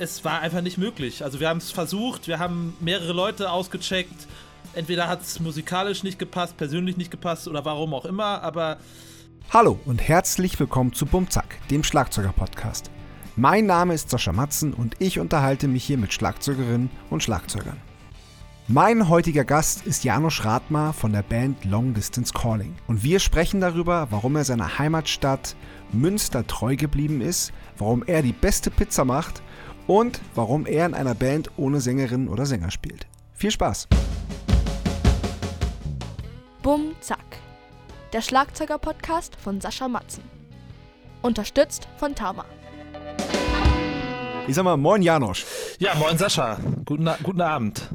es war einfach nicht möglich. Also wir haben es versucht, wir haben mehrere Leute ausgecheckt. Entweder hat es musikalisch nicht gepasst, persönlich nicht gepasst oder warum auch immer, aber. Hallo und herzlich willkommen zu Bumzack, dem Schlagzeuger-Podcast. Mein Name ist Sascha Matzen und ich unterhalte mich hier mit Schlagzeugerinnen und Schlagzeugern. Mein heutiger Gast ist Janusz Rathmar von der Band Long Distance Calling. Und wir sprechen darüber, warum er seiner Heimatstadt Münster treu geblieben ist, warum er die beste Pizza macht und warum er in einer Band ohne Sängerin oder Sänger spielt. Viel Spaß! Bum Zack. Der Schlagzeuger-Podcast von Sascha Matzen. Unterstützt von Tama. Ich sag mal, moin Janosch. Ja, moin Sascha. Guten, guten Abend.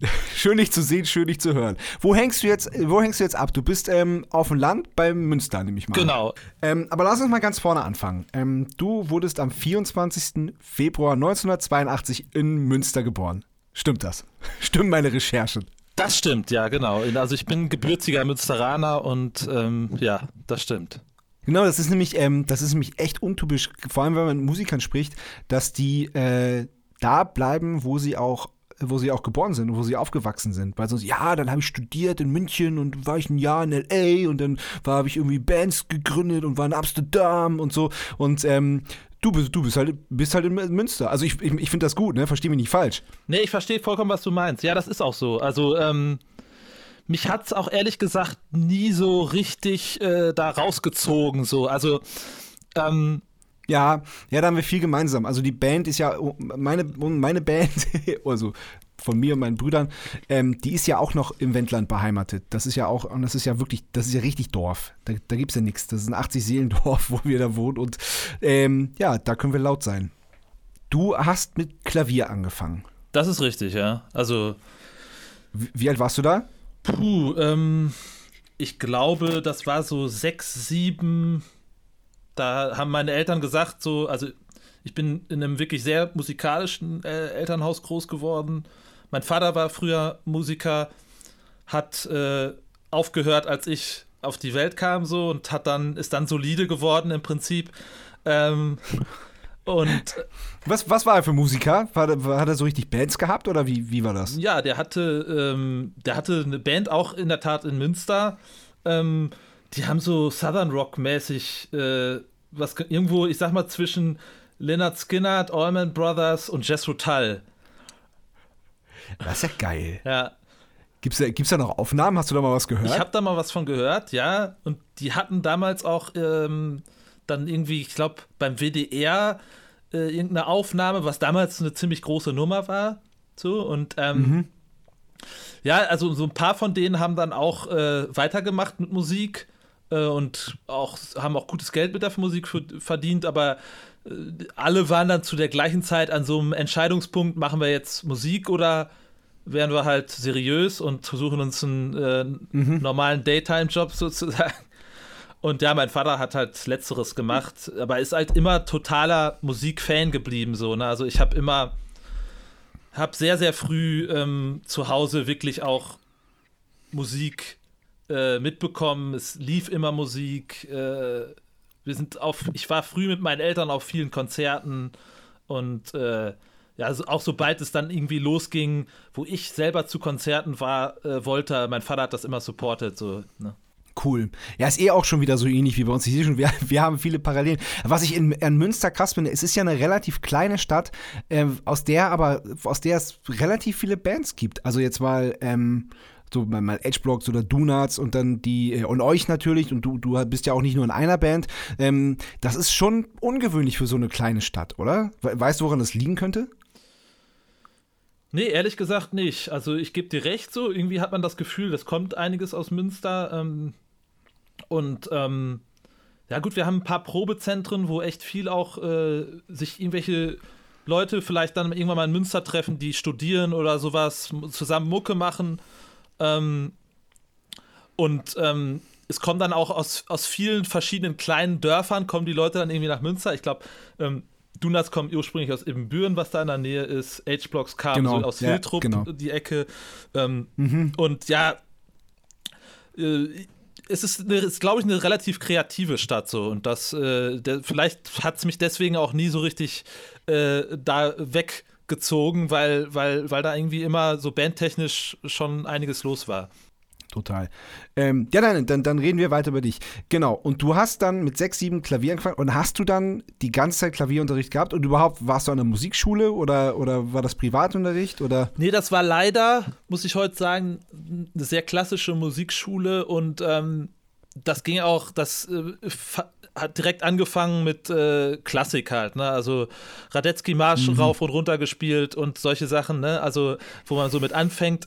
Schön dich zu sehen, schön dich zu hören. Wo hängst du jetzt, wo hängst du jetzt ab? Du bist ähm, auf dem Land bei Münster, nehme ich mal. Genau. Ähm, aber lass uns mal ganz vorne anfangen. Ähm, du wurdest am 24. Februar 1982 in Münster geboren. Stimmt das? Stimmen meine Recherchen? Das stimmt, ja, genau. Also ich bin gebürtiger Münsteraner und ähm, ja, das stimmt. Genau, das ist nämlich, ähm, das ist nämlich echt untypisch, vor allem wenn man mit Musikern spricht, dass die äh, da bleiben, wo sie auch wo sie auch geboren sind und wo sie aufgewachsen sind. Weil sonst, ja, dann habe ich studiert in München und war ich ein Jahr in L.A. und dann habe ich irgendwie Bands gegründet und war in Amsterdam und so. Und ähm, du bist, du bist halt, bist halt in Münster. Also ich, ich, ich finde das gut, ne? Verstehe mich nicht falsch. Nee, ich verstehe vollkommen, was du meinst. Ja, das ist auch so. Also, ähm, mich hat es auch ehrlich gesagt nie so richtig äh, da rausgezogen. So. Also, ähm, ja, ja, da haben wir viel gemeinsam. Also die Band ist ja, meine, meine Band, also von mir und meinen Brüdern, ähm, die ist ja auch noch im Wendland beheimatet. Das ist ja auch, und das ist ja wirklich, das ist ja richtig Dorf. Da, da gibt es ja nichts. Das ist ein 80-Seelendorf, wo wir da wohnen. Und ähm, ja, da können wir laut sein. Du hast mit Klavier angefangen. Das ist richtig, ja. Also. Wie, wie alt warst du da? Puh, ähm, ich glaube, das war so sechs, sieben, da haben meine Eltern gesagt, so, also ich bin in einem wirklich sehr musikalischen äh, Elternhaus groß geworden. Mein Vater war früher Musiker, hat äh, aufgehört, als ich auf die Welt kam, so und hat dann, ist dann solide geworden im Prinzip. Ähm, und was, was war er für Musiker? War, hat er so richtig Bands gehabt oder wie, wie war das? Ja, der hatte, ähm, der hatte eine Band auch in der Tat in Münster. Ähm, die haben so Southern Rock mäßig äh, was irgendwo, ich sag mal, zwischen Leonard Skinner, Allman Brothers und Jethro Tull. Das ist ja geil. Ja. Gibt's da, gibt's da noch Aufnahmen? Hast du da mal was gehört? Ich habe da mal was von gehört, ja. Und die hatten damals auch ähm, dann irgendwie, ich glaube, beim WDR äh, irgendeine Aufnahme, was damals eine ziemlich große Nummer war. So, und ähm, mhm. ja, also so ein paar von denen haben dann auch äh, weitergemacht mit Musik äh, und auch haben auch gutes Geld mit der Musik verdient, aber äh, alle waren dann zu der gleichen Zeit an so einem Entscheidungspunkt, machen wir jetzt Musik oder werden wir halt seriös und versuchen uns einen äh, mhm. normalen Daytime-Job sozusagen. Und ja, mein Vater hat halt Letzteres gemacht, aber ist halt immer totaler Musikfan geblieben, so, ne? Also ich habe immer, habe sehr, sehr früh ähm, zu Hause wirklich auch Musik äh, mitbekommen, es lief immer Musik. Äh, wir sind auf, ich war früh mit meinen Eltern auf vielen Konzerten und äh, ja, also auch sobald es dann irgendwie losging, wo ich selber zu Konzerten war, äh, wollte, mein Vater hat das immer supportet, so, ne? Cool. Ja, ist eh auch schon wieder so ähnlich wie bei uns. Ich sehe schon, wir, wir haben viele Parallelen. Was ich in, in Münster krass finde, es ist ja eine relativ kleine Stadt, äh, aus der aber, aus der es relativ viele Bands gibt. Also jetzt mal, ähm, so mal Edgeblocks oder Donuts und dann die äh, und euch natürlich und du du bist ja auch nicht nur in einer Band. Ähm, das ist schon ungewöhnlich für so eine kleine Stadt, oder? Weißt du, woran das liegen könnte? Nee, ehrlich gesagt nicht. Also ich gebe dir recht, so irgendwie hat man das Gefühl, das kommt einiges aus Münster. Ähm, und ähm, ja gut, wir haben ein paar Probezentren, wo echt viel auch äh, sich irgendwelche Leute vielleicht dann irgendwann mal in Münster treffen, die studieren oder sowas, zusammen Mucke machen. Ähm, und ähm, es kommen dann auch aus, aus vielen verschiedenen kleinen Dörfern, kommen die Leute dann irgendwie nach Münster. Ich glaube, ähm, Donuts kommen ursprünglich aus Ibbenbüren, was da in der Nähe ist. H-Blocks kamen genau, so aus ja, Hiltrup, genau. die Ecke. Ähm, mhm. Und ja, äh, es ist, ist glaube ich, eine relativ kreative Stadt so. Und das, äh, der, vielleicht hat es mich deswegen auch nie so richtig äh, da weggezogen, weil, weil, weil da irgendwie immer so bandtechnisch schon einiges los war. Total. Ähm, ja, dann, dann, dann reden wir weiter über dich. Genau. Und du hast dann mit sechs, sieben Klavier angefangen und hast du dann die ganze Zeit Klavierunterricht gehabt und überhaupt warst du an der Musikschule oder, oder war das Privatunterricht oder? Nee, das war leider, muss ich heute sagen, eine sehr klassische Musikschule und ähm, das ging auch, das äh, hat direkt angefangen mit äh, Klassik halt, ne? Also Radetzky Marsch mhm. rauf und runter gespielt und solche Sachen, ne? Also, wo man so mit anfängt.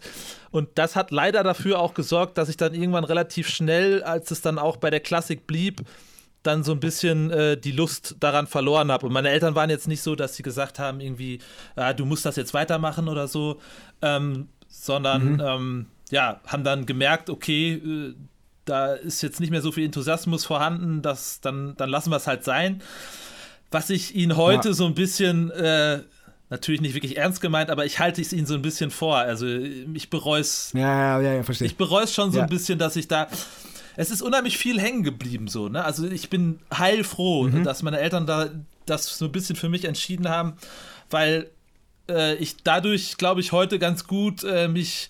Und das hat leider dafür auch gesorgt, dass ich dann irgendwann relativ schnell, als es dann auch bei der Klassik blieb, dann so ein bisschen äh, die Lust daran verloren habe. Und meine Eltern waren jetzt nicht so, dass sie gesagt haben, irgendwie, ah, du musst das jetzt weitermachen oder so, ähm, sondern mhm. ähm, ja, haben dann gemerkt, okay, äh, da ist jetzt nicht mehr so viel Enthusiasmus vorhanden, dass, dann, dann lassen wir es halt sein. Was ich ihnen heute ja. so ein bisschen, äh, natürlich nicht wirklich ernst gemeint, aber ich halte es ihnen so ein bisschen vor. Also ich bereue es. Ja, ja, ja, verstehe. Ich bereue es schon so ja. ein bisschen, dass ich da. Es ist unheimlich viel hängen geblieben, so, ne? Also ich bin heilfroh, mhm. dass meine Eltern da das so ein bisschen für mich entschieden haben, weil äh, ich dadurch, glaube ich, heute ganz gut äh, mich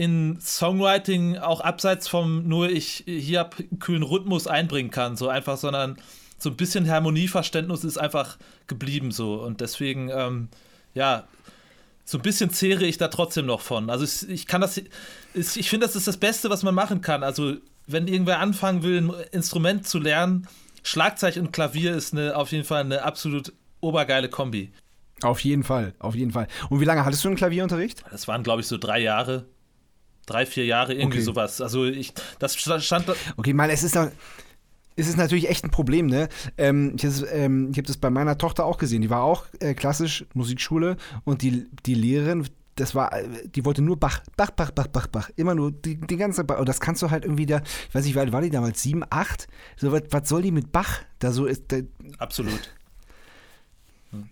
in Songwriting auch abseits vom nur ich hier hab kühlen Rhythmus einbringen kann, so einfach, sondern so ein bisschen Harmonieverständnis ist einfach geblieben so und deswegen, ähm, ja, so ein bisschen zehre ich da trotzdem noch von. Also ich, ich kann das, ich finde, das ist das Beste, was man machen kann. Also wenn irgendwer anfangen will, ein Instrument zu lernen, Schlagzeug und Klavier ist eine, auf jeden Fall eine absolut obergeile Kombi. Auf jeden Fall, auf jeden Fall. Und wie lange hattest du einen Klavierunterricht? Das waren, glaube ich, so drei Jahre drei, vier Jahre, irgendwie okay. sowas. Also ich, das stand. Okay, mal, es ist noch. Es ist natürlich echt ein Problem, ne? Ähm, ich habe ähm, hab das bei meiner Tochter auch gesehen. Die war auch äh, klassisch Musikschule und die, die Lehrerin, das war, äh, die wollte nur Bach, Bach, Bach, Bach, Bach, Bach. Immer nur die, die ganze Bach. Und das kannst du halt irgendwie da, ich weiß nicht, wie alt war die damals? Sieben, acht? So, was, was soll die mit Bach? Da so ist. Da, Absolut.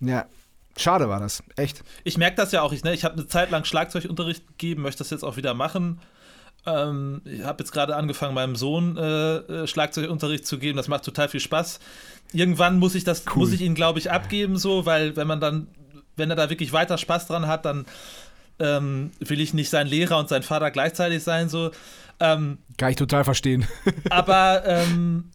Ja, Schade war das, echt. Ich merke das ja auch. Ich, ne, ich habe eine Zeit lang Schlagzeugunterricht gegeben, möchte das jetzt auch wieder machen. Ähm, ich habe jetzt gerade angefangen, meinem Sohn äh, äh, Schlagzeugunterricht zu geben. Das macht total viel Spaß. Irgendwann muss ich das, cool. muss ich ihn, glaube ich, abgeben, so, weil wenn man dann, wenn er da wirklich weiter Spaß dran hat, dann ähm, will ich nicht sein Lehrer und sein Vater gleichzeitig sein, so. Ähm, Kann ich total verstehen. aber ähm,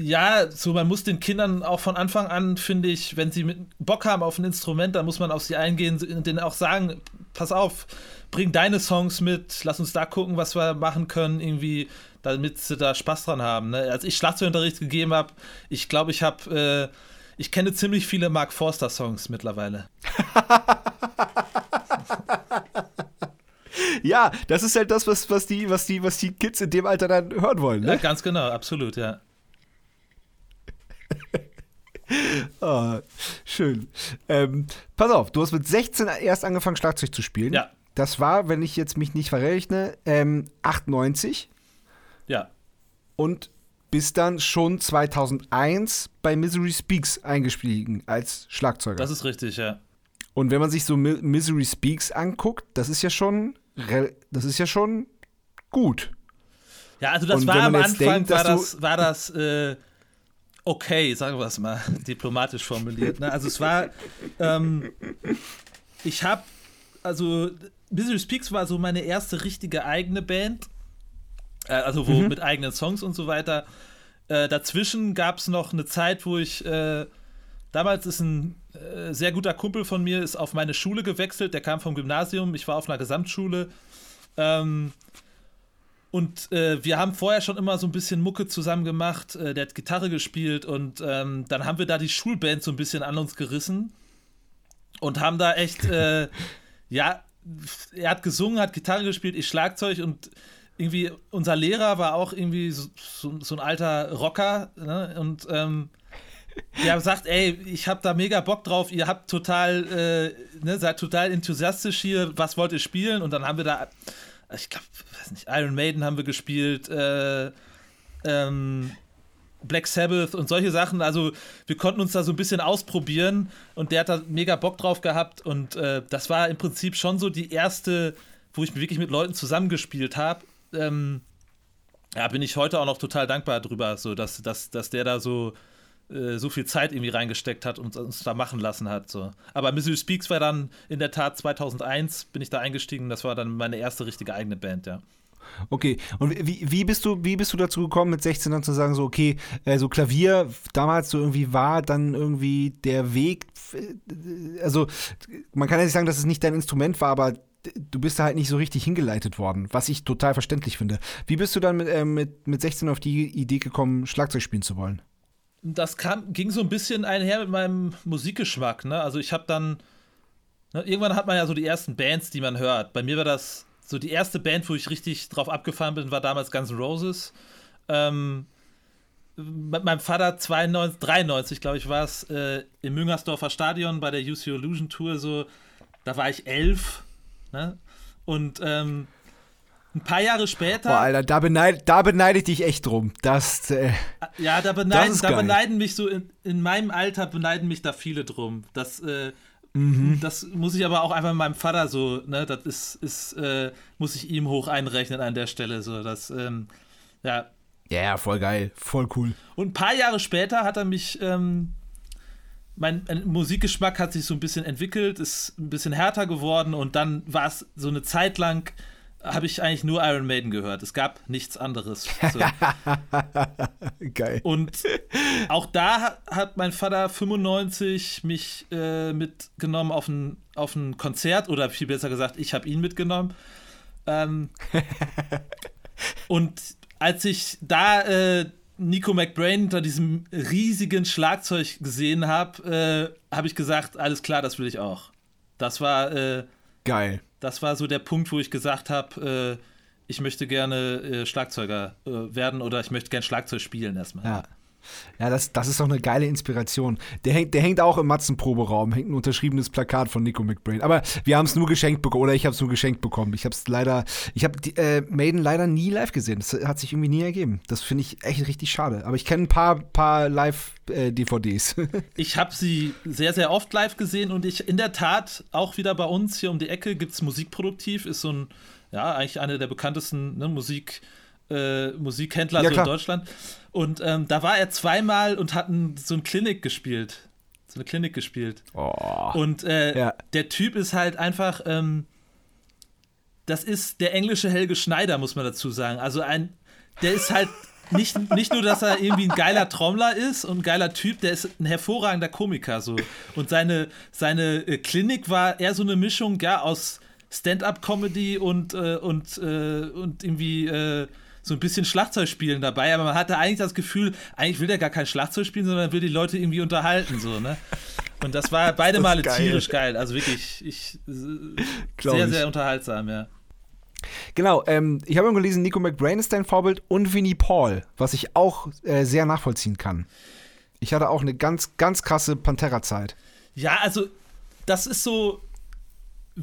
ja, so man muss den Kindern auch von Anfang an, finde ich, wenn sie Bock haben auf ein Instrument, dann muss man auf sie eingehen und denen auch sagen, pass auf, bring deine Songs mit, lass uns da gucken, was wir machen können, irgendwie, damit sie da Spaß dran haben. Ne? Als ich Schlagzeugunterricht gegeben habe, ich glaube, ich habe, äh, ich kenne ziemlich viele Mark Forster Songs mittlerweile. ja, das ist halt das, was, was, die, was, die, was die Kids in dem Alter dann hören wollen. Ne? Ja, ganz genau, absolut, ja. Oh, schön. Ähm, pass auf, du hast mit 16 erst angefangen, Schlagzeug zu spielen. Ja. Das war, wenn ich jetzt mich nicht verrechne, ähm, 98. Ja. Und bis dann schon 2001 bei Misery Speaks eingestiegen als Schlagzeuger. Das ist richtig, ja. Und wenn man sich so Misery Speaks anguckt, das ist ja schon, das ist ja schon gut. Ja, also das Und war am Anfang, denkt, war, das, war das, äh, okay, sagen wir es mal diplomatisch formuliert. Ne? Also es war, ähm, ich habe, also Misery Speaks war so meine erste richtige eigene Band, äh, also wo mhm. mit eigenen Songs und so weiter. Äh, dazwischen gab es noch eine Zeit, wo ich, äh, damals ist ein äh, sehr guter Kumpel von mir, ist auf meine Schule gewechselt, der kam vom Gymnasium, ich war auf einer Gesamtschule. Ähm, und äh, wir haben vorher schon immer so ein bisschen Mucke zusammen gemacht. Äh, der hat Gitarre gespielt und ähm, dann haben wir da die Schulband so ein bisschen an uns gerissen und haben da echt, äh, ja, er hat gesungen, hat Gitarre gespielt, ich Schlagzeug und irgendwie unser Lehrer war auch irgendwie so, so, so ein alter Rocker ne? und ähm, der sagt, ey, ich hab da mega Bock drauf, ihr habt total, äh, ne, seid total enthusiastisch hier, was wollt ihr spielen? Und dann haben wir da ich glaube, weiß nicht, Iron Maiden haben wir gespielt, äh, ähm, Black Sabbath und solche Sachen. Also wir konnten uns da so ein bisschen ausprobieren und der hat da mega Bock drauf gehabt und äh, das war im Prinzip schon so die erste, wo ich wirklich mit Leuten zusammengespielt habe. Ähm, ja, bin ich heute auch noch total dankbar drüber, so dass, dass, dass der da so, äh, so viel Zeit irgendwie reingesteckt hat und uns da machen lassen hat. So. Aber Misery Speaks war dann in der Tat 2001 bin ich da eingestiegen. Das war dann meine erste richtige eigene Band, ja. Okay, und wie, wie, bist du, wie bist du dazu gekommen, mit 16 dann zu sagen, so, okay, so Klavier damals so irgendwie war dann irgendwie der Weg, äh, also man kann ja nicht sagen, dass es nicht dein Instrument war, aber du bist da halt nicht so richtig hingeleitet worden, was ich total verständlich finde. Wie bist du dann mit, äh, mit, mit 16 auf die Idee gekommen, Schlagzeug spielen zu wollen? Das kam, ging so ein bisschen einher mit meinem Musikgeschmack. Ne? Also ich habe dann, ne, irgendwann hat man ja so die ersten Bands, die man hört. Bei mir war das so die erste Band, wo ich richtig drauf abgefahren bin, war damals Guns N' Roses. Ähm, mit meinem Vater 92, 93, glaube ich, war es äh, im Müngersdorfer Stadion bei der UC Illusion Tour so. Da war ich elf Ne? Und ähm, ein paar Jahre später. Boah, Alter, da, beneid, da beneide ich dich echt drum. Das, äh, ja, da beneiden, da beneiden mich so, in, in, meinem Alter beneiden mich da viele drum. Das, äh, mhm. das muss ich aber auch einfach meinem Vater so, ne, das ist, ist äh, muss ich ihm hoch einrechnen an der Stelle. So, das, ähm, ja. Ja, voll geil, voll cool. Und ein paar Jahre später hat er mich ähm, mein, Musikgeschmack hat sich so ein bisschen entwickelt, ist ein bisschen härter geworden und dann war es so eine Zeit lang, habe ich eigentlich nur Iron Maiden gehört. Es gab nichts anderes. So. Geil. Und auch da hat mein Vater 95 mich äh, mitgenommen auf ein, auf ein Konzert oder viel besser gesagt, ich habe ihn mitgenommen. Ähm, und als ich da äh, Nico McBrain unter diesem riesigen Schlagzeug gesehen habe, äh, habe ich gesagt, alles klar, das will ich auch. Das war äh, geil. Das war so der Punkt, wo ich gesagt habe, äh, ich möchte gerne äh, Schlagzeuger äh, werden oder ich möchte gerne Schlagzeug spielen erstmal. Ja. Ja, das, das ist doch eine geile Inspiration. Der hängt, der hängt auch im Matzenproberaum, hängt ein unterschriebenes Plakat von Nico McBrain. Aber wir haben es nur geschenkt bekommen, oder ich habe es nur geschenkt bekommen. Ich habe es leider, ich habe äh, Maiden leider nie live gesehen. Das hat sich irgendwie nie ergeben. Das finde ich echt richtig schade. Aber ich kenne ein paar, paar Live-DVDs. Äh, ich habe sie sehr, sehr oft live gesehen und ich in der Tat auch wieder bei uns hier um die Ecke gibt es Musikproduktiv, ist so ein, ja, eigentlich eine der bekanntesten ne, Musik- äh, Musikhändler ja, so in Deutschland. Und ähm, da war er zweimal und hat ein, so ein Klinik gespielt. So eine Klinik gespielt. Oh. Und äh, ja. der Typ ist halt einfach, ähm, das ist der englische Helge Schneider, muss man dazu sagen. Also ein, der ist halt nicht, nicht nur, dass er irgendwie ein geiler Trommler ist und ein geiler Typ, der ist ein hervorragender Komiker so. Und seine, seine äh, Klinik war eher so eine Mischung, ja, aus Stand-up-Comedy und, äh, und, äh, und irgendwie äh, so ein bisschen Schlagzeug spielen dabei, aber man hatte eigentlich das Gefühl, eigentlich will der gar kein Schlagzeug spielen, sondern will die Leute irgendwie unterhalten, so, ne? Und das war beide das Male geil. tierisch geil. Also wirklich, ich, sehr, sehr unterhaltsam, ja. Genau, ähm, ich habe gelesen, Nico McBrain ist dein Vorbild und Vinnie Paul, was ich auch äh, sehr nachvollziehen kann. Ich hatte auch eine ganz, ganz krasse Pantera-Zeit. Ja, also das ist so,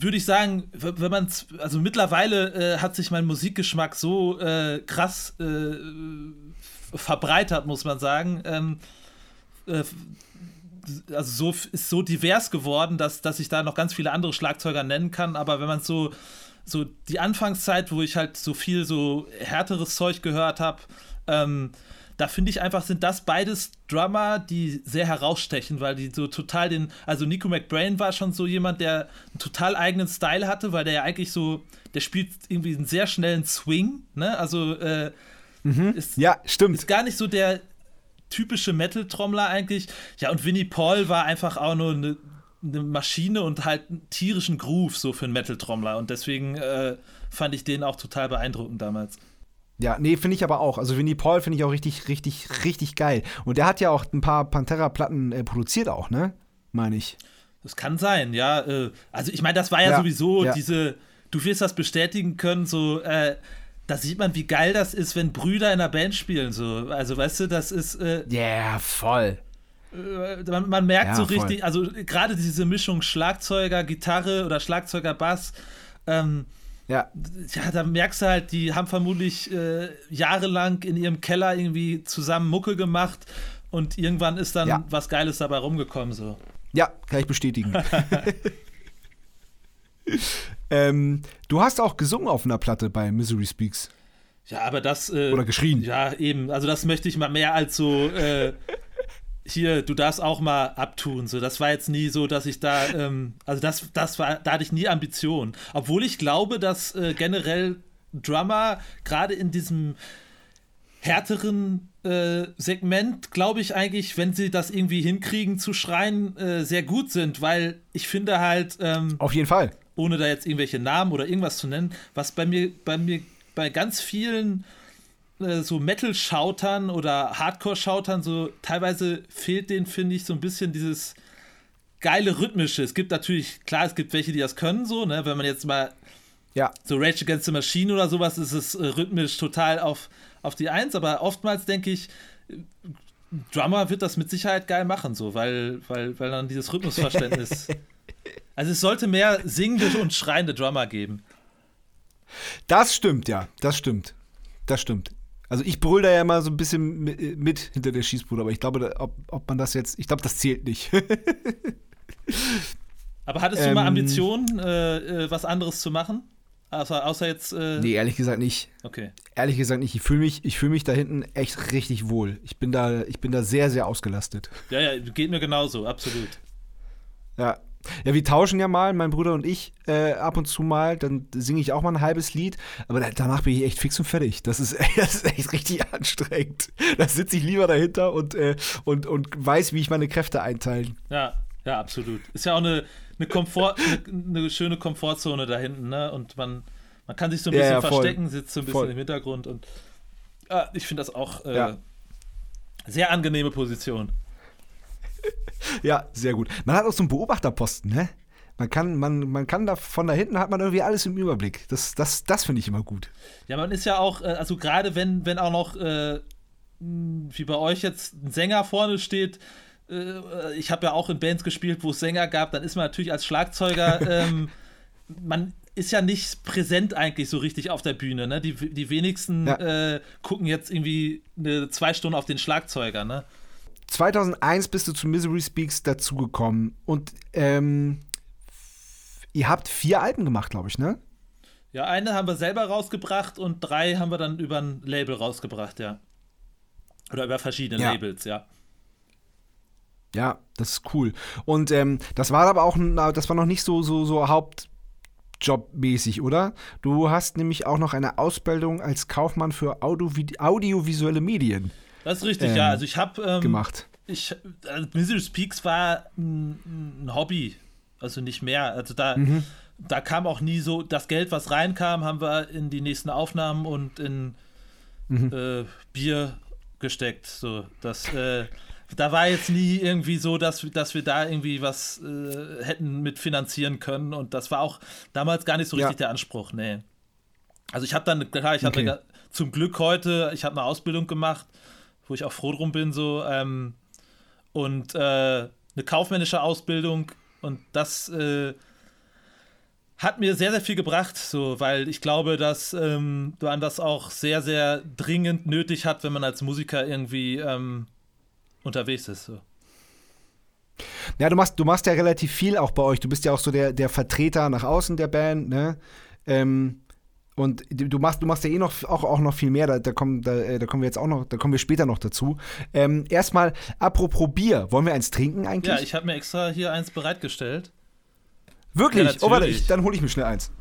würde ich sagen, wenn man also mittlerweile äh, hat sich mein Musikgeschmack so äh, krass äh, verbreitert, muss man sagen. Ähm, äh, also so ist so divers geworden, dass, dass ich da noch ganz viele andere Schlagzeuger nennen kann. Aber wenn man so so die Anfangszeit, wo ich halt so viel so härteres Zeug gehört habe, ähm, da finde ich einfach, sind das beides Drummer, die sehr herausstechen, weil die so total den, also Nico McBrain war schon so jemand, der einen total eigenen Style hatte, weil der ja eigentlich so, der spielt irgendwie einen sehr schnellen Swing, ne? Also äh, mhm. ist, ja, stimmt. Ist gar nicht so der typische Metal-Trommler eigentlich. Ja, und Winnie Paul war einfach auch nur eine, eine Maschine und halt einen tierischen Groove so für einen Metal-Trommler. Und deswegen äh, fand ich den auch total beeindruckend damals. Ja, nee, finde ich aber auch. Also Winnie Paul finde ich auch richtig, richtig, richtig geil. Und der hat ja auch ein paar Pantera-Platten äh, produziert auch, ne? Meine ich. Das kann sein, ja. Äh, also ich meine, das war ja, ja sowieso ja. diese, du wirst das bestätigen können, so, äh, da sieht man, wie geil das ist, wenn Brüder in einer Band spielen, so. Also weißt du, das ist. Äh, ja, yeah, voll. Äh, man, man, merkt ja, so richtig, voll. also gerade diese Mischung Schlagzeuger, Gitarre oder Schlagzeuger, Bass, ähm, ja. Ja, da merkst du halt, die haben vermutlich äh, jahrelang in ihrem Keller irgendwie zusammen Mucke gemacht und irgendwann ist dann ja. was Geiles dabei rumgekommen. So. Ja, kann ich bestätigen. ähm, du hast auch gesungen auf einer Platte bei Misery Speaks. Ja, aber das. Äh, Oder geschrien. Ja, eben. Also, das möchte ich mal mehr als so. Äh, hier, du darfst auch mal abtun. So, das war jetzt nie so, dass ich da, ähm, also das, das war, da hatte ich nie Ambitionen. Obwohl ich glaube, dass äh, generell Drummer gerade in diesem härteren äh, Segment, glaube ich eigentlich, wenn sie das irgendwie hinkriegen zu schreien, äh, sehr gut sind, weil ich finde halt. Ähm, Auf jeden Fall. Ohne da jetzt irgendwelche Namen oder irgendwas zu nennen, was bei mir, bei mir, bei ganz vielen äh, so Metal-Schautern oder Hardcore-Schautern so teilweise fehlt denen, finde ich, so ein bisschen dieses geile Rhythmische. Es gibt natürlich, klar, es gibt welche, die das können, so, ne, wenn man jetzt mal ja. so Rage Against the Machine oder sowas, ist es äh, rhythmisch total auf, auf die Eins, aber oftmals denke ich, Drummer wird das mit Sicherheit geil machen, so, weil, weil, weil dann dieses Rhythmusverständnis. also es sollte mehr singende und schreiende Drummer geben. Das stimmt, ja, das stimmt. Das stimmt. Also ich brüll da ja immer so ein bisschen mit hinter der Schießbude, aber ich glaube, ob, ob man das jetzt, ich glaube, das zählt nicht. aber hattest du ähm, mal Ambitionen, äh, äh, was anderes zu machen? Außer, außer jetzt. Äh nee, ehrlich gesagt nicht. Okay. Ehrlich gesagt nicht. Ich fühle mich, fühl mich da hinten echt richtig wohl. Ich bin da, ich bin da sehr, sehr ausgelastet. Ja, ja, geht mir genauso, absolut. Ja, ja, wir tauschen ja mal, mein Bruder und ich, äh, ab und zu mal. Dann singe ich auch mal ein halbes Lied. Aber danach bin ich echt fix und fertig. Das ist, das ist echt richtig anstrengend. Da sitze ich lieber dahinter und, äh, und, und weiß, wie ich meine Kräfte einteilen. Ja, ja, absolut. Ist ja auch eine, eine, Komfort, eine, eine schöne Komfortzone da hinten, ne? Und man, man kann sich so ein bisschen ja, ja, verstecken, sitzt so ein bisschen voll. im Hintergrund. Und ja, ich finde das auch äh, ja. sehr angenehme Position ja, sehr gut. Man hat auch so einen Beobachterposten, ne? Man kann, man, man kann da von da hinten hat man irgendwie alles im Überblick. Das, das, das finde ich immer gut. Ja, man ist ja auch, äh, also gerade wenn, wenn auch noch, äh, wie bei euch jetzt ein Sänger vorne steht, äh, ich habe ja auch in Bands gespielt, wo es Sänger gab, dann ist man natürlich als Schlagzeuger, ähm, man ist ja nicht präsent eigentlich so richtig auf der Bühne. Ne? Die, die wenigsten ja. äh, gucken jetzt irgendwie eine zwei Stunden auf den Schlagzeuger. Ne? 2001 bist du zu Misery Speaks dazugekommen und ähm, ihr habt vier Alben gemacht, glaube ich, ne? Ja, eine haben wir selber rausgebracht und drei haben wir dann über ein Label rausgebracht, ja. Oder über verschiedene ja. Labels, ja. Ja, das ist cool. Und ähm, das war aber auch, das war noch nicht so, so, so Hauptjobmäßig, oder? Du hast nämlich auch noch eine Ausbildung als Kaufmann für Audio audiovisuelle Medien. Das ist richtig, ähm, ja. Also ich habe ähm, gemacht. Ich, also Misery Speaks war ein, ein, Hobby, also nicht mehr. Also da, mhm. da kam auch nie so das Geld, was reinkam, haben wir in die nächsten Aufnahmen und in mhm. äh, Bier gesteckt. So, das, äh, da war jetzt nie irgendwie so, dass, dass wir da irgendwie was äh, hätten mitfinanzieren können. Und das war auch damals gar nicht so richtig ja. der Anspruch, nee. Also ich habe dann, klar, ich okay. habe zum Glück heute, ich habe eine Ausbildung gemacht wo ich auch froh drum bin, so. Ähm, und äh, eine kaufmännische Ausbildung und das äh, hat mir sehr, sehr viel gebracht, so, weil ich glaube, dass ähm, man das auch sehr, sehr dringend nötig hat, wenn man als Musiker irgendwie ähm, unterwegs ist. So. Ja, du machst, du machst ja relativ viel auch bei euch. Du bist ja auch so der, der Vertreter nach außen der Band, ne? Ähm, und du machst, du machst ja eh noch auch, auch noch viel mehr, da, da, kommen, da, äh, da kommen wir jetzt auch noch, da kommen wir später noch dazu. Ähm, erstmal, apropos Bier, wollen wir eins trinken eigentlich? Ja, ich habe mir extra hier eins bereitgestellt. Wirklich? Ja, oh, warte, ich, dann hole ich mir schnell eins.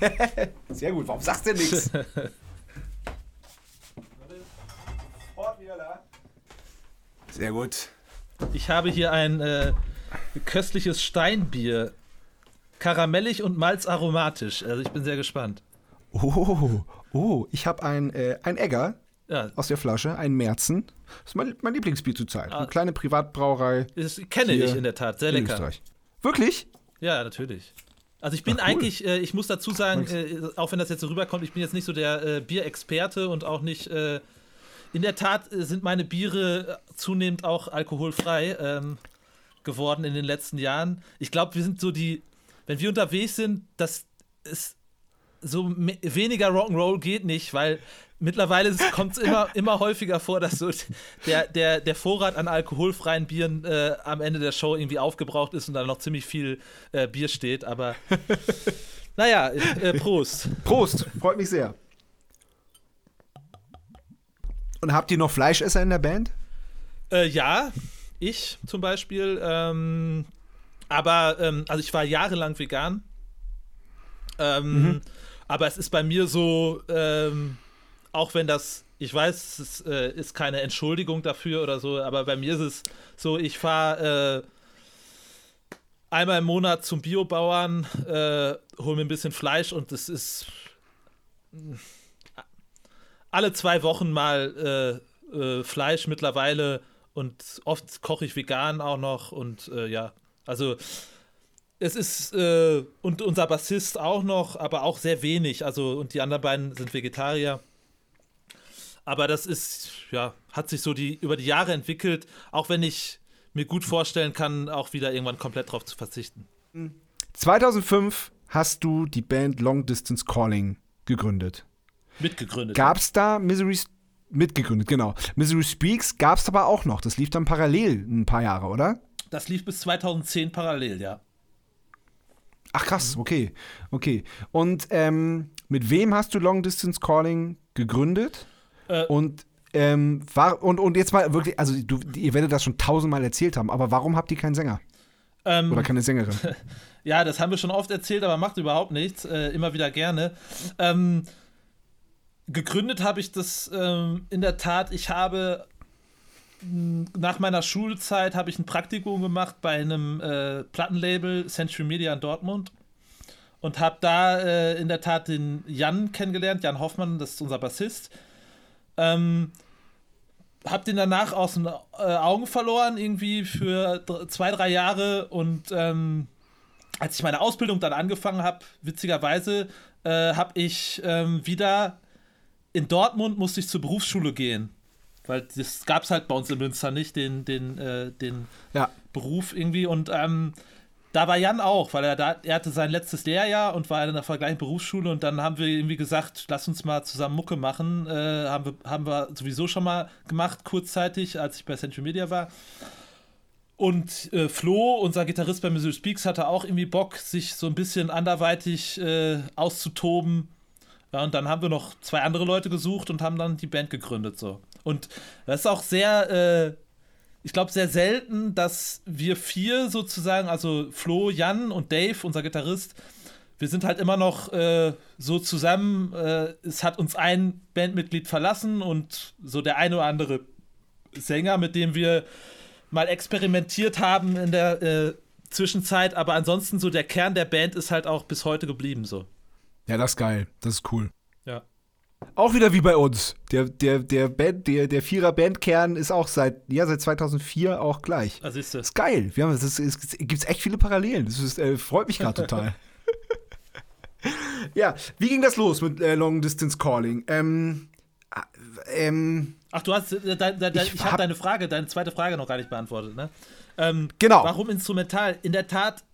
Sehr gut, warum sagst du denn nichts? Sehr gut. Ich habe hier ein äh, köstliches Steinbier. Karamellig und malzaromatisch. Also ich bin sehr gespannt. Oh, oh, ich habe ein, äh, ein Egger ja. aus der Flasche, ein Merzen. Das ist mein, mein Lieblingsbier zurzeit. Ah. Eine kleine Privatbrauerei. Das kenne ich in der Tat, sehr lecker. Österreich. Wirklich? Ja, natürlich. Also ich bin Ach, cool. eigentlich, äh, ich muss dazu sagen, äh, auch wenn das jetzt so rüberkommt, ich bin jetzt nicht so der äh, Bierexperte und auch nicht. Äh, in der Tat äh, sind meine Biere zunehmend auch alkoholfrei ähm, geworden in den letzten Jahren. Ich glaube, wir sind so die, wenn wir unterwegs sind, das ist so weniger Rock'n'Roll geht nicht, weil mittlerweile kommt es immer, immer häufiger vor, dass so der, der, der Vorrat an alkoholfreien Bieren äh, am Ende der Show irgendwie aufgebraucht ist und da noch ziemlich viel äh, Bier steht. Aber naja, äh, Prost. Prost, freut mich sehr. Und habt ihr noch Fleischesser in der Band? Äh, ja, ich zum Beispiel. Ähm, aber, ähm, also ich war jahrelang vegan. Ähm, mhm. Aber es ist bei mir so, ähm, auch wenn das, ich weiß, es äh, ist keine Entschuldigung dafür oder so, aber bei mir ist es so, ich fahre äh, einmal im Monat zum Biobauern, äh, hole mir ein bisschen Fleisch und es ist alle zwei Wochen mal äh, äh, Fleisch mittlerweile und oft koche ich vegan auch noch und äh, ja, also es ist äh, und unser Bassist auch noch, aber auch sehr wenig. Also und die anderen beiden sind Vegetarier. Aber das ist ja hat sich so die über die Jahre entwickelt. Auch wenn ich mir gut vorstellen kann, auch wieder irgendwann komplett drauf zu verzichten. 2005 hast du die Band Long Distance Calling gegründet. Mitgegründet. Gab es da Misery mitgegründet, genau. Misery Speaks gab es aber auch noch. Das lief dann parallel ein paar Jahre, oder? Das lief bis 2010 parallel, ja. Ach krass, okay, okay. Und ähm, mit wem hast du Long Distance Calling gegründet? Äh, und ähm, war, und, und jetzt mal wirklich, also du, ihr werdet das schon tausendmal erzählt haben, aber warum habt ihr keinen Sänger? Ähm, Oder keine Sängerin? ja, das haben wir schon oft erzählt, aber macht überhaupt nichts. Äh, immer wieder gerne. Ähm, gegründet habe ich das ähm, in der Tat, ich habe nach meiner Schulzeit habe ich ein Praktikum gemacht bei einem äh, Plattenlabel Century Media in Dortmund und habe da äh, in der Tat den Jan kennengelernt, Jan Hoffmann, das ist unser Bassist. Ähm, hab den danach aus den äh, Augen verloren, irgendwie für zwei, drei Jahre. Und ähm, als ich meine Ausbildung dann angefangen habe, witzigerweise, äh, habe ich ähm, wieder in Dortmund musste ich zur Berufsschule gehen. Weil das gab es halt bei uns in Münster nicht, den, den, äh, den ja. Beruf irgendwie. Und ähm, da war Jan auch, weil er da, er hatte sein letztes Lehrjahr und war in der gleichen Berufsschule und dann haben wir irgendwie gesagt, lass uns mal zusammen Mucke machen. Äh, haben, wir, haben wir sowieso schon mal gemacht, kurzzeitig, als ich bei Century Media war. Und äh, Flo, unser Gitarrist bei Missouri Speaks, hatte auch irgendwie Bock, sich so ein bisschen anderweitig äh, auszutoben. Ja, und dann haben wir noch zwei andere Leute gesucht und haben dann die Band gegründet. So. Und das ist auch sehr, äh, ich glaube, sehr selten, dass wir vier sozusagen, also Flo, Jan und Dave, unser Gitarrist, wir sind halt immer noch äh, so zusammen. Äh, es hat uns ein Bandmitglied verlassen und so der eine oder andere Sänger, mit dem wir mal experimentiert haben in der äh, Zwischenzeit. Aber ansonsten so der Kern der Band ist halt auch bis heute geblieben so. Ja, das ist geil. Das ist cool. Ja. Auch wieder wie bei uns. Der, der, der, Band, der, der Vierer-Bandkern ist auch seit, ja, seit 2004 auch gleich. Also ist das. ist geil. Wir haben, es, ist, es gibt echt viele Parallelen. Das ist, äh, freut mich gerade total. ja, wie ging das los mit äh, Long Distance Calling? Ähm, äh, ähm, Ach, du hast, de, de, de, ich, ich habe hab deine Frage, deine zweite Frage noch gar nicht beantwortet, ne? Ähm, genau. Warum instrumental? In der Tat,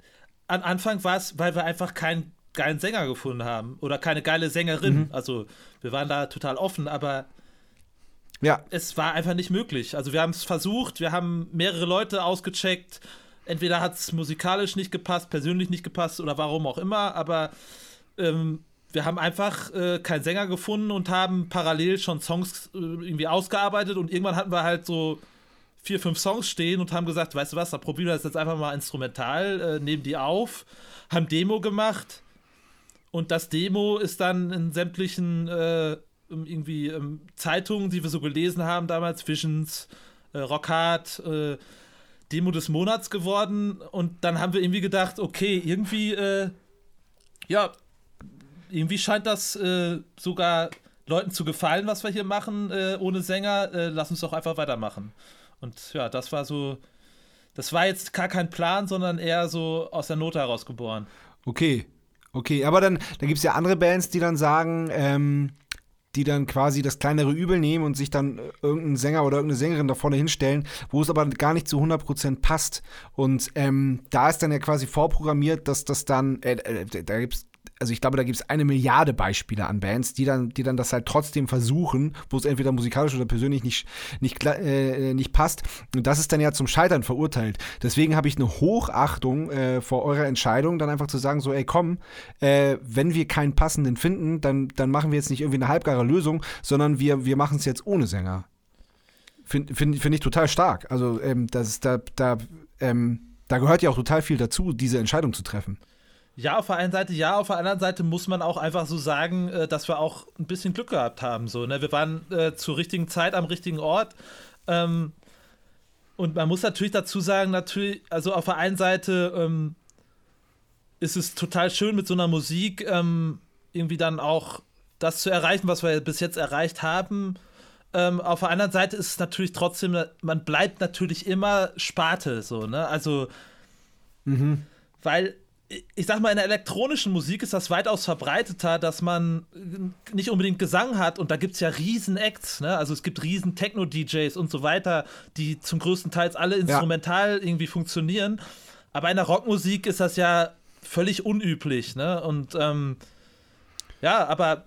am Anfang war es, weil wir einfach keinen geilen Sänger gefunden haben oder keine geile Sängerin. Mhm. Also wir waren da total offen, aber ja. es war einfach nicht möglich. Also wir haben es versucht, wir haben mehrere Leute ausgecheckt. Entweder hat es musikalisch nicht gepasst, persönlich nicht gepasst oder warum auch immer, aber ähm, wir haben einfach äh, keinen Sänger gefunden und haben parallel schon Songs äh, irgendwie ausgearbeitet und irgendwann hatten wir halt so vier, fünf Songs stehen und haben gesagt, weißt du was, da probieren wir das jetzt einfach mal instrumental, äh, nehmen die auf, haben Demo gemacht und das Demo ist dann in sämtlichen äh, irgendwie ähm, Zeitungen, die wir so gelesen haben damals, Visions, äh, Rockhard, äh, Demo des Monats geworden. Und dann haben wir irgendwie gedacht, okay, irgendwie, äh, ja, irgendwie scheint das äh, sogar Leuten zu gefallen, was wir hier machen äh, ohne Sänger. Lass uns doch einfach weitermachen. Und ja, das war so, das war jetzt gar kein Plan, sondern eher so aus der Not heraus geboren. Okay, Okay, aber dann, dann gibt es ja andere Bands, die dann sagen, ähm, die dann quasi das kleinere Übel nehmen und sich dann irgendeinen Sänger oder irgendeine Sängerin da vorne hinstellen, wo es aber gar nicht zu 100% passt. Und ähm, da ist dann ja quasi vorprogrammiert, dass das dann, äh, äh, da gibt es also ich glaube, da gibt es eine Milliarde Beispiele an Bands, die dann, die dann das halt trotzdem versuchen, wo es entweder musikalisch oder persönlich nicht, nicht, äh, nicht passt. Und das ist dann ja zum Scheitern verurteilt. Deswegen habe ich eine Hochachtung äh, vor eurer Entscheidung, dann einfach zu sagen, so, ey, komm, äh, wenn wir keinen passenden finden, dann, dann machen wir jetzt nicht irgendwie eine halbgare Lösung, sondern wir, wir machen es jetzt ohne Sänger. Finde find, find ich total stark. Also ähm, das, da, da, ähm, da gehört ja auch total viel dazu, diese Entscheidung zu treffen. Ja, auf der einen Seite ja, auf der anderen Seite muss man auch einfach so sagen, äh, dass wir auch ein bisschen Glück gehabt haben. So, ne? Wir waren äh, zur richtigen Zeit am richtigen Ort. Ähm, und man muss natürlich dazu sagen, natürlich, also auf der einen Seite ähm, ist es total schön mit so einer Musik ähm, irgendwie dann auch das zu erreichen, was wir bis jetzt erreicht haben. Ähm, auf der anderen Seite ist es natürlich trotzdem, man bleibt natürlich immer Sparte, so, ne? Also, mhm. weil ich sag mal, in der elektronischen Musik ist das weitaus verbreiteter, dass man nicht unbedingt Gesang hat und da gibt es ja riesen Acts, ne? Also es gibt riesen Techno-DJs und so weiter, die zum größten Teil alle instrumental ja. irgendwie funktionieren. Aber in der Rockmusik ist das ja völlig unüblich, ne? Und ähm, ja, aber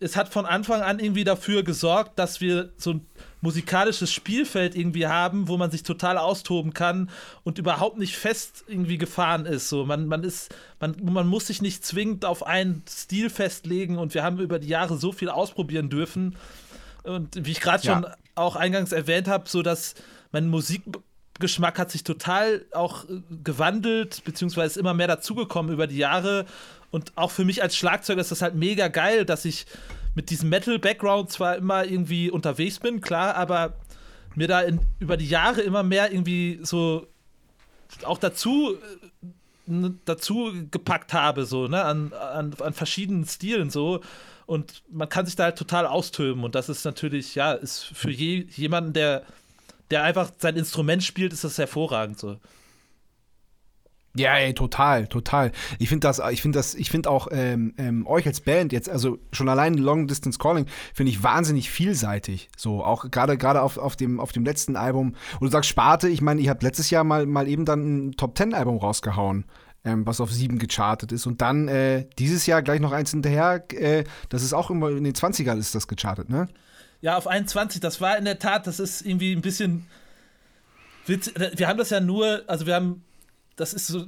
es hat von Anfang an irgendwie dafür gesorgt, dass wir so ein musikalisches Spielfeld irgendwie haben, wo man sich total austoben kann und überhaupt nicht fest irgendwie gefahren ist. So, man, man ist, man, man muss sich nicht zwingend auf einen Stil festlegen und wir haben über die Jahre so viel ausprobieren dürfen. Und wie ich gerade schon ja. auch eingangs erwähnt habe, so dass mein Musikgeschmack hat sich total auch äh, gewandelt, beziehungsweise ist immer mehr dazugekommen über die Jahre. Und auch für mich als Schlagzeuger ist das halt mega geil, dass ich mit diesem Metal-Background zwar immer irgendwie unterwegs bin, klar, aber mir da in, über die Jahre immer mehr irgendwie so auch dazu äh, dazu gepackt habe, so, ne, an, an, an verschiedenen Stilen so. Und man kann sich da halt total austoben. Und das ist natürlich, ja, ist für je, jemanden, der, der einfach sein Instrument spielt, ist das hervorragend so. Ja, ey, total, total. Ich finde das, ich finde das, ich finde auch ähm, ähm, euch als Band jetzt, also schon allein Long Distance Calling finde ich wahnsinnig vielseitig. So auch gerade gerade auf, auf dem auf dem letzten Album. Und du sagst Sparte, ich meine, ich habe letztes Jahr mal mal eben dann ein Top Ten Album rausgehauen. Ähm, was auf sieben gechartet ist. Und dann äh, dieses Jahr gleich noch eins hinterher, äh, das ist auch immer in den 20ern ist das gechartet, ne? Ja, auf 21, das war in der Tat, das ist irgendwie ein bisschen witzig. Wir haben das ja nur, also wir haben das ist so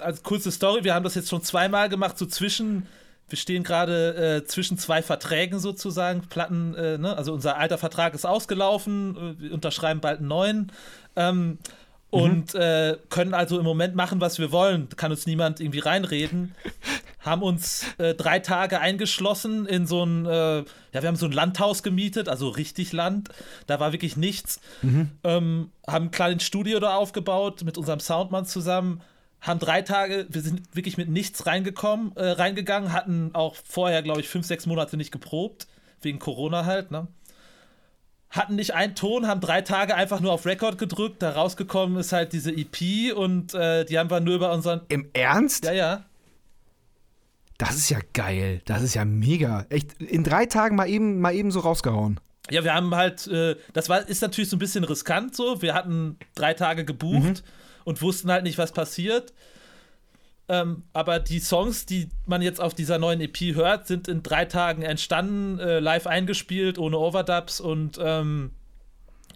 als kurze Story. Wir haben das jetzt schon zweimal gemacht, so zwischen. Wir stehen gerade äh, zwischen zwei Verträgen sozusagen, Platten, äh, ne? also unser alter Vertrag ist ausgelaufen, äh, wir unterschreiben bald einen neuen. Ähm, und mhm. äh, können also im Moment machen, was wir wollen. Kann uns niemand irgendwie reinreden. haben uns äh, drei Tage eingeschlossen in so ein, äh, ja, wir haben so ein Landhaus gemietet, also richtig Land. Da war wirklich nichts. Mhm. Ähm, haben ein kleines Studio da aufgebaut mit unserem Soundmann zusammen. Haben drei Tage, wir sind wirklich mit nichts reingekommen, äh, reingegangen, hatten auch vorher, glaube ich, fünf, sechs Monate nicht geprobt, wegen Corona halt, ne? hatten nicht einen Ton, haben drei Tage einfach nur auf Record gedrückt. Da rausgekommen ist halt diese EP und äh, die haben wir nur über unseren. Im Ernst? Ja, ja. Das ist ja geil. Das ist ja mega. Echt, in drei Tagen mal eben, mal eben so rausgehauen. Ja, wir haben halt, äh, das war, ist natürlich so ein bisschen riskant so. Wir hatten drei Tage gebucht mhm. und wussten halt nicht, was passiert. Ähm, aber die Songs, die man jetzt auf dieser neuen EP hört, sind in drei Tagen entstanden, äh, live eingespielt, ohne Overdubs und ähm,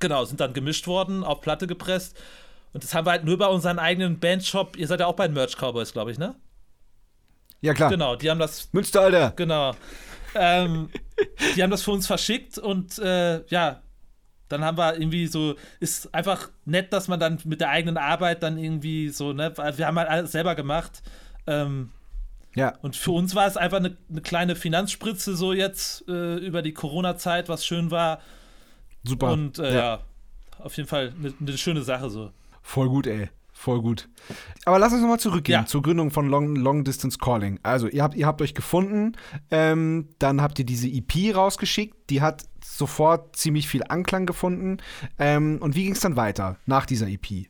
genau, sind dann gemischt worden, auf Platte gepresst. Und das haben wir halt nur bei unseren eigenen Bandshop. Ihr seid ja auch bei den Merch Cowboys, glaube ich, ne? Ja, klar. Genau, die haben das. Münster, Alter. Genau. Ähm, die haben das für uns verschickt und äh, ja, dann haben wir irgendwie so, ist einfach nett, dass man dann mit der eigenen Arbeit dann irgendwie so, ne, wir haben halt alles selber gemacht. Ähm, ja. Und für uns war es einfach eine, eine kleine Finanzspritze so jetzt äh, über die Corona-Zeit, was schön war. Super. Und äh, ja. ja. auf jeden Fall eine, eine schöne Sache so. Voll gut, ey. Voll gut. Aber lass uns nochmal zurückgehen ja. zur Gründung von Long, Long Distance Calling. Also, ihr habt, ihr habt euch gefunden, ähm, dann habt ihr diese EP rausgeschickt, die hat sofort ziemlich viel Anklang gefunden. Ähm, und wie ging es dann weiter nach dieser EP?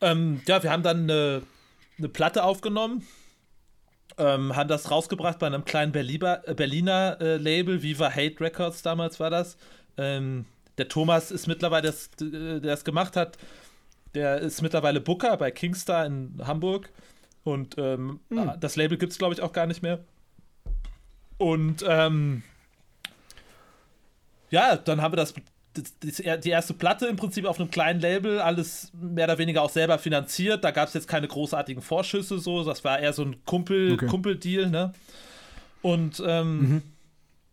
Ähm, ja, wir haben dann eine, eine Platte aufgenommen, ähm, haben das rausgebracht bei einem kleinen Berlieber, äh, Berliner äh, Label, Viva Hate Records damals war das. Ähm, der Thomas ist mittlerweile, das, der es gemacht hat, der ist mittlerweile Booker bei Kingstar in Hamburg. Und ähm, hm. das Label gibt es, glaube ich, auch gar nicht mehr. Und ähm, ja, dann haben wir das, die erste Platte im Prinzip auf einem kleinen Label, alles mehr oder weniger auch selber finanziert. Da gab es jetzt keine großartigen Vorschüsse, so. Das war eher so ein Kumpel, okay. Kumpeldeal, ne? Und ähm, mhm.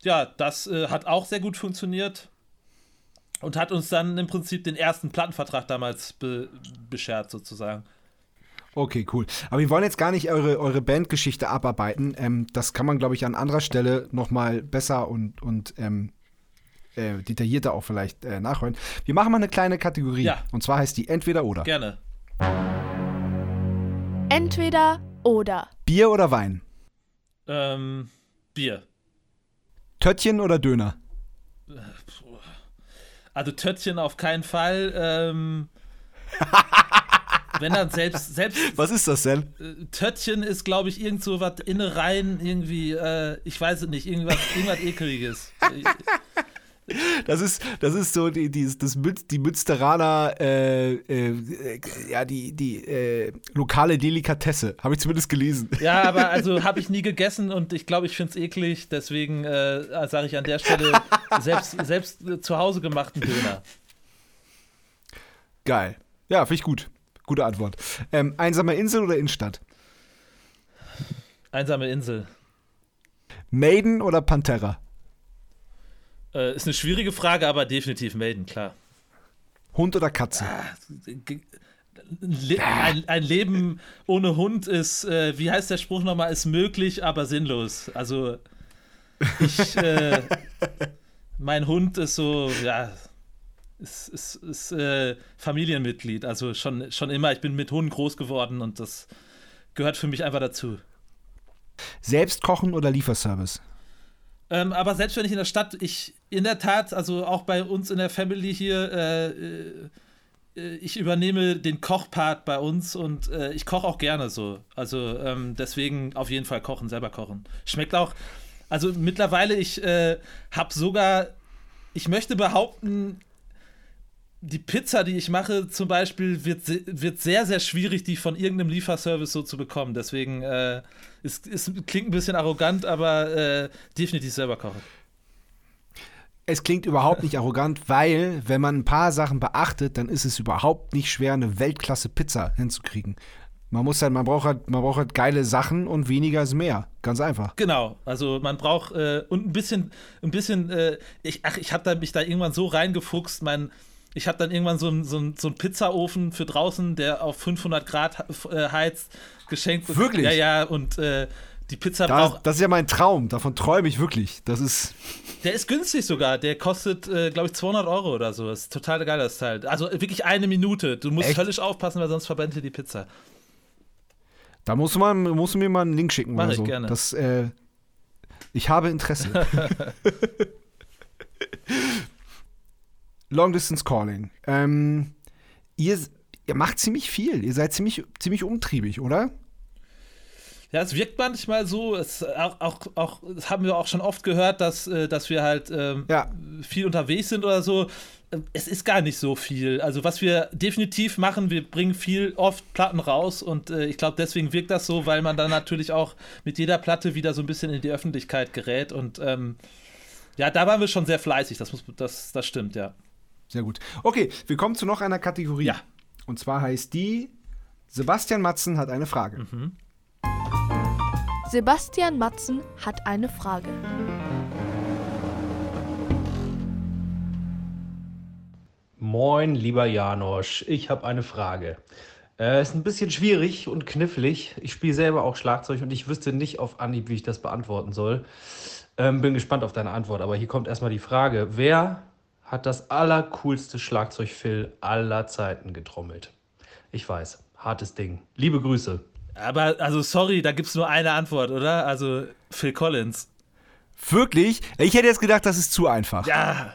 ja, das äh, hat auch sehr gut funktioniert. Und hat uns dann im Prinzip den ersten Plattenvertrag damals be beschert, sozusagen. Okay, cool. Aber wir wollen jetzt gar nicht eure, eure Bandgeschichte abarbeiten. Ähm, das kann man, glaube ich, an anderer Stelle nochmal besser und, und ähm, äh, detaillierter auch vielleicht äh, nachhören. Wir machen mal eine kleine Kategorie. Ja. Und zwar heißt die Entweder oder. Gerne. Entweder oder. Bier oder Wein? Ähm, Bier. Töttchen oder Döner? Also Töttchen auf keinen Fall. Ähm, wenn dann selbst, selbst Was ist das denn? äh, Töttchen ist, glaube ich, irgend so was Innereien, irgendwie, äh, ich weiß es nicht, irgendwas, irgendwas ekeliges. Das ist, das ist so die, die, das Münz, die Münsteraner, äh, äh, ja, die, die äh, lokale Delikatesse. Habe ich zumindest gelesen. Ja, aber also habe ich nie gegessen und ich glaube, ich finde es eklig, deswegen äh, sage ich an der Stelle selbst, selbst äh, zu Hause gemachten Döner. Geil. Ja, finde ich gut. Gute Antwort. Ähm, einsame Insel oder Innenstadt? Einsame Insel. Maiden oder Pantera? Äh, ist eine schwierige Frage, aber definitiv Maiden, klar. Hund oder Katze? Le ein, ein Leben ohne Hund ist, äh, wie heißt der Spruch nochmal, ist möglich, aber sinnlos. Also ich, äh, mein Hund ist so, ja, ist, ist, ist äh, Familienmitglied. Also schon, schon immer, ich bin mit Hunden groß geworden und das gehört für mich einfach dazu. Selbst kochen oder Lieferservice? Ähm, aber selbst wenn ich in der Stadt, ich in der Tat, also auch bei uns in der Family hier, äh, äh, ich übernehme den Kochpart bei uns und äh, ich koche auch gerne so. Also ähm, deswegen auf jeden Fall kochen, selber kochen. Schmeckt auch. Also mittlerweile, ich äh, habe sogar, ich möchte behaupten, die Pizza, die ich mache, zum Beispiel, wird, wird sehr, sehr schwierig, die von irgendeinem Lieferservice so zu bekommen. Deswegen, äh, es, es klingt ein bisschen arrogant, aber äh, definitiv selber kochen. Es klingt überhaupt nicht arrogant, weil, wenn man ein paar Sachen beachtet, dann ist es überhaupt nicht schwer, eine Weltklasse-Pizza hinzukriegen. Man muss halt, man braucht halt, man braucht halt geile Sachen und weniger ist mehr. Ganz einfach. Genau, also man braucht äh, und ein bisschen, ein bisschen, äh, ich, ach, ich habe da, mich da irgendwann so reingefuchst, mein, ich habe dann irgendwann so einen so so ein Pizzaofen für draußen, der auf 500 Grad äh, heizt, geschenkt. Wirklich? Ja, ja, und äh, die Pizza Da, braucht, das ist ja mein Traum. Davon träume ich wirklich. Das ist. der ist günstig sogar, der kostet, äh, glaube ich, 200 Euro oder so, das ist total geil, das Teil. Also wirklich eine Minute, du musst Echt? höllisch aufpassen, weil sonst verbrennt dir die Pizza. Da musst du, mal, musst du mir mal einen Link schicken Mach oder ich so. gerne. Das, äh, ich habe Interesse. Long Distance Calling. Ähm, ihr, ihr macht ziemlich viel. Ihr seid ziemlich, ziemlich umtriebig, oder? Ja, es wirkt manchmal so, es, auch, auch, auch, das haben wir auch schon oft gehört, dass, äh, dass wir halt ähm, Ja. viel unterwegs sind oder so. Ähm, Es ist gar nicht so viel. Also, was wir definitiv machen, wir bringen viel oft Platten raus und äh, ich glaube, deswegen wirkt das so, weil man dann natürlich auch mit jeder Platte wieder so ein bisschen in die Öffentlichkeit gerät und ähm, ja, da waren wir schon sehr fleißig, das, muss, das, das stimmt, ja. Sehr gut. Okay, wir kommen zu noch einer Kategorie. Ja. Und zwar heißt die Sebastian Matzen hat eine Frage. Mhm. Sebastian Matzen hat eine Frage. Moin, lieber Janosch. Ich habe eine Frage. Äh, ist ein bisschen schwierig und knifflig. Ich spiele selber auch Schlagzeug und ich wüsste nicht auf Anhieb, wie ich das beantworten soll. Ähm, bin gespannt auf deine Antwort, aber hier kommt erstmal die Frage: Wer hat das allercoolste Schlagzeugfill aller Zeiten getrommelt? Ich weiß, hartes Ding. Liebe Grüße. Aber, also, sorry, da gibt es nur eine Antwort, oder? Also, Phil Collins. Wirklich? Ich hätte jetzt gedacht, das ist zu einfach. Ja.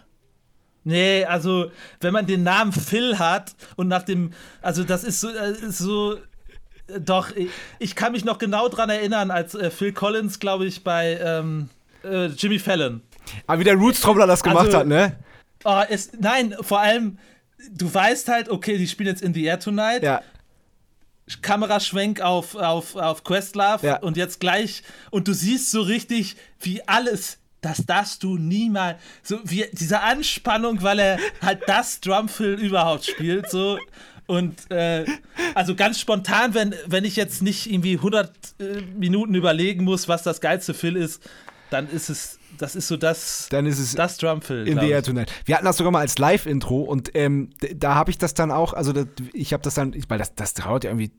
Nee, also, wenn man den Namen Phil hat und nach dem, also das ist so, äh, ist so äh, doch, ich, kann mich noch genau dran erinnern, als äh, Phil Collins, glaube ich, bei ähm, äh, Jimmy Fallon. Aber wie der Roots-Trommler das gemacht Also- hat, ne? Oh, es, nein, vor allem, du weißt halt, okay, die spielen jetzt In the Air Tonight. Ja. Kameraschwenk auf, auf, auf Questlove Ja. und jetzt gleich, und du siehst so richtig, wie alles, das darfst du niemals, so wie diese Anspannung, weil er halt das Drumfill überhaupt spielt, so. Und äh, also ganz spontan, wenn, wenn ich jetzt nicht irgendwie 100 äh, Minuten überlegen muss, was das geilste Fill ist, dann ist es, das ist so das, dann ist es das Drumfill. In the Air Tonight. Wir hatten das sogar mal als Live-Intro und ähm, da habe ich das dann auch, also das, ich habe das dann, weil das, das dauert ja irgendwie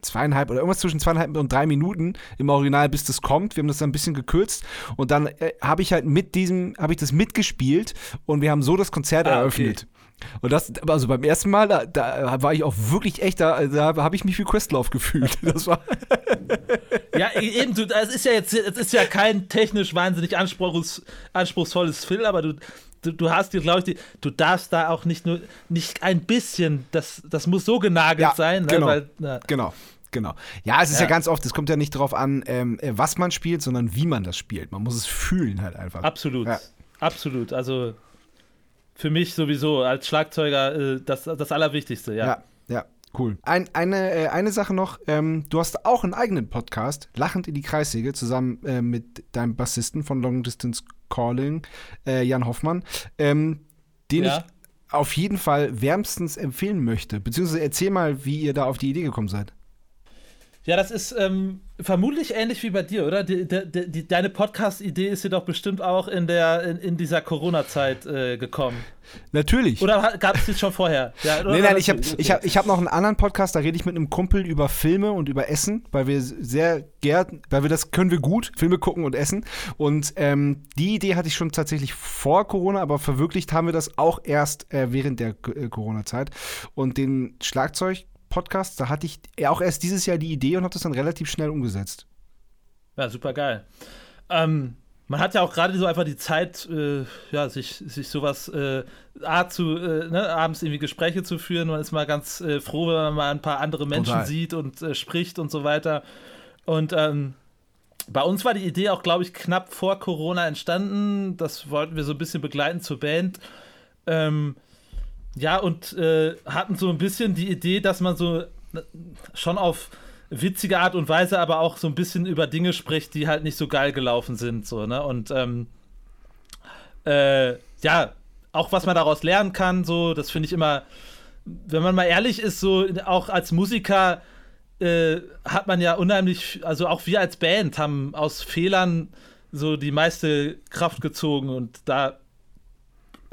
zweieinhalb oder irgendwas zwischen zweieinhalb und drei Minuten im Original, bis das kommt. Wir haben das dann ein bisschen gekürzt und dann äh, habe ich halt mit diesem, habe ich das mitgespielt und wir haben so das Konzert ah, eröffnet. Okay. Und das, also beim ersten Mal, da, da war ich auch wirklich echt, da, da habe ich mich wie Questlove gefühlt. Das war. ja, e-, eben, du, es ist ja jetzt, es ist ja kein technisch wahnsinnig anspruchs, anspruchsvolles Film, aber du, du, du hast dir, glaube ich, die, du darfst da auch nicht nur, nicht ein bisschen, das, das muss so genagelt ja, sein, ne, genau, weil, genau. Genau. Ja, es ist ja. ja ganz oft, es kommt ja nicht darauf an, ähm, äh, was man spielt, sondern wie man das spielt. Man muss es fühlen halt einfach. Absolut. Ja. Absolut. Also für mich sowieso als Schlagzeuger äh, das, das Allerwichtigste, ja. Ja, ja. Cool. Ein, eine, äh, eine Sache noch, ähm, du hast auch einen eigenen Podcast, Lachend in die Kreissäge, zusammen äh, mit deinem Bassisten von Long Distance Calling, äh, Jan Hoffmann, ähm, den ja. ich auf jeden Fall wärmstens empfehlen möchte. Beziehungsweise erzähl mal, wie ihr da auf die Idee gekommen seid. Ja, das ist ähm, vermutlich ähnlich wie bei dir, oder? Die, die, die, deine Podcast-Idee ist dir doch bestimmt auch in, der, in, in dieser Corona-Zeit äh, gekommen. Natürlich. Oder gab es das schon vorher? Ja, nein, nein, ich habe okay. ich hab, ich hab noch einen anderen Podcast, da rede ich mit einem Kumpel über Filme und über Essen, weil wir sehr gern, weil wir das können wir gut, Filme gucken und essen. Und ähm, die Idee hatte ich schon tatsächlich vor Corona, aber verwirklicht haben wir das auch erst äh, während der äh, Corona-Zeit. Und den Schlagzeug Podcast, da hatte ich auch erst dieses Jahr die Idee und habe das dann relativ schnell umgesetzt. Ja, super geil. Ähm, man hat ja auch gerade so einfach die Zeit, äh, ja, sich, sich sowas äh, Art zu, äh, ne, abends irgendwie Gespräche zu führen. Man ist mal ganz äh, froh, wenn man mal ein paar andere Menschen Total. sieht und äh, spricht und so weiter. Und ähm, bei uns war die Idee auch, glaube ich, knapp vor Corona entstanden. Das wollten wir so ein bisschen begleiten zur Band. Ähm, ja, und äh, hatten so ein bisschen die Idee, dass man so schon auf witzige Art und Weise, aber auch so ein bisschen über Dinge spricht, die halt nicht so geil gelaufen sind. So, ne? Und ähm, äh, ja, auch was man daraus lernen kann, so, das finde ich immer, wenn man mal ehrlich ist, so auch als Musiker äh, hat man ja unheimlich, also auch wir als Band haben aus Fehlern so die meiste Kraft gezogen und da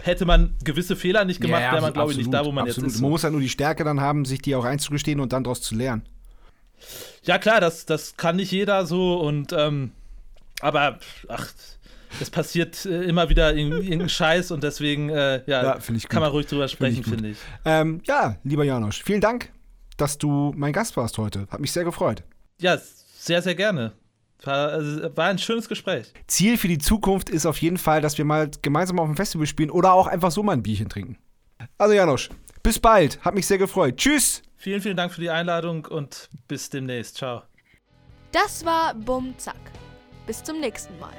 hätte man gewisse Fehler nicht gemacht, ja, wäre man, glaube ich, nicht da, wo man absolut. jetzt ist. Man muss ja nur die Stärke dann haben, sich die auch einzugestehen und dann daraus zu lernen. Ja, klar, das, das kann nicht jeder so und ähm, aber ach, es passiert äh, immer wieder irgendein Scheiß und deswegen äh, ja, ja kann man ruhig drüber sprechen, finde ich. Find ich. Ähm, ja, lieber Janosch, vielen Dank, dass du mein Gast warst heute. Hat mich sehr gefreut. Ja, sehr, sehr gerne. War, also, war, ein schönes Gespräch. Ziel für die Zukunft ist auf jeden Fall, dass wir mal gemeinsam auf dem Festival spielen oder auch einfach so mal ein Bierchen trinken. Also Janosch, bis bald. Hat mich sehr gefreut. Tschüss. Vielen, vielen Dank für die Einladung und bis demnächst. Ciao. Das war Bum Zack. Bis zum nächsten Mal.